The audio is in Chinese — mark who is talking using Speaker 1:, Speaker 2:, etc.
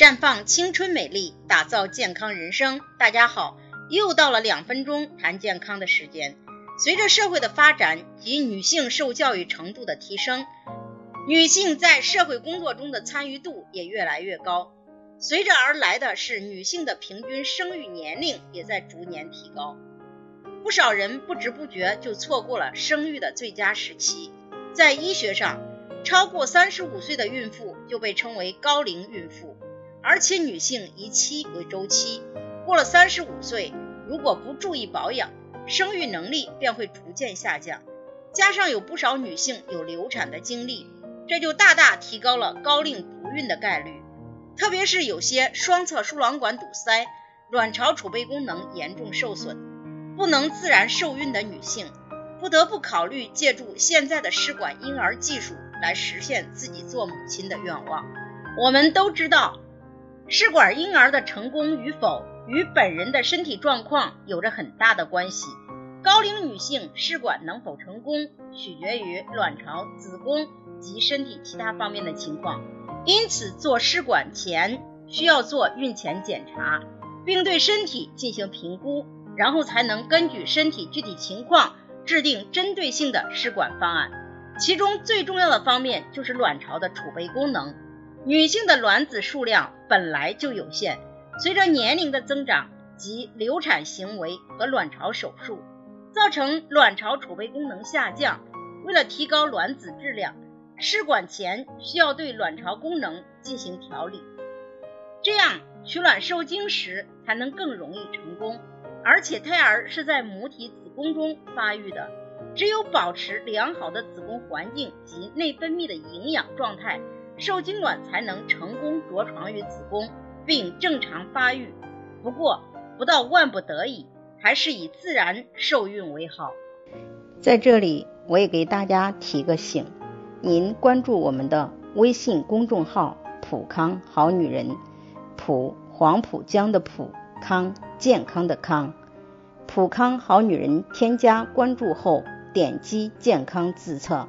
Speaker 1: 绽放青春美丽，打造健康人生。大家好，又到了两分钟谈健康的时间。随着社会的发展及女性受教育程度的提升，女性在社会工作中的参与度也越来越高。随着而来的是女性的平均生育年龄也在逐年提高。不少人不知不觉就错过了生育的最佳时期。在医学上，超过三十五岁的孕妇就被称为高龄孕妇。而且女性以期为周期，过了三十五岁，如果不注意保养，生育能力便会逐渐下降。加上有不少女性有流产的经历，这就大大提高了高龄不孕的概率。特别是有些双侧输卵管堵塞、卵巢储备功能严重受损、不能自然受孕的女性，不得不考虑借助现在的试管婴儿技术来实现自己做母亲的愿望。我们都知道。试管婴儿的成功与否与本人的身体状况有着很大的关系。高龄女性试管能否成功，取决于卵巢、子宫及身体其他方面的情况。因此，做试管前需要做孕前检查，并对身体进行评估，然后才能根据身体具体情况制定针对性的试管方案。其中最重要的方面就是卵巢的储备功能。女性的卵子数量本来就有限，随着年龄的增长及流产行为和卵巢手术，造成卵巢储备功能下降。为了提高卵子质量，试管前需要对卵巢功能进行调理，这样取卵受精时才能更容易成功。而且胎儿是在母体子宫中发育的，只有保持良好的子宫环境及内分泌的营养状态。受精卵才能成功着床于子宫，并正常发育。不过，不到万不得已，还是以自然受孕为好。
Speaker 2: 在这里，我也给大家提个醒：您关注我们的微信公众号“普康好女人”，普黄浦江的普康健康的康，普康好女人。添加关注后，点击健康自测。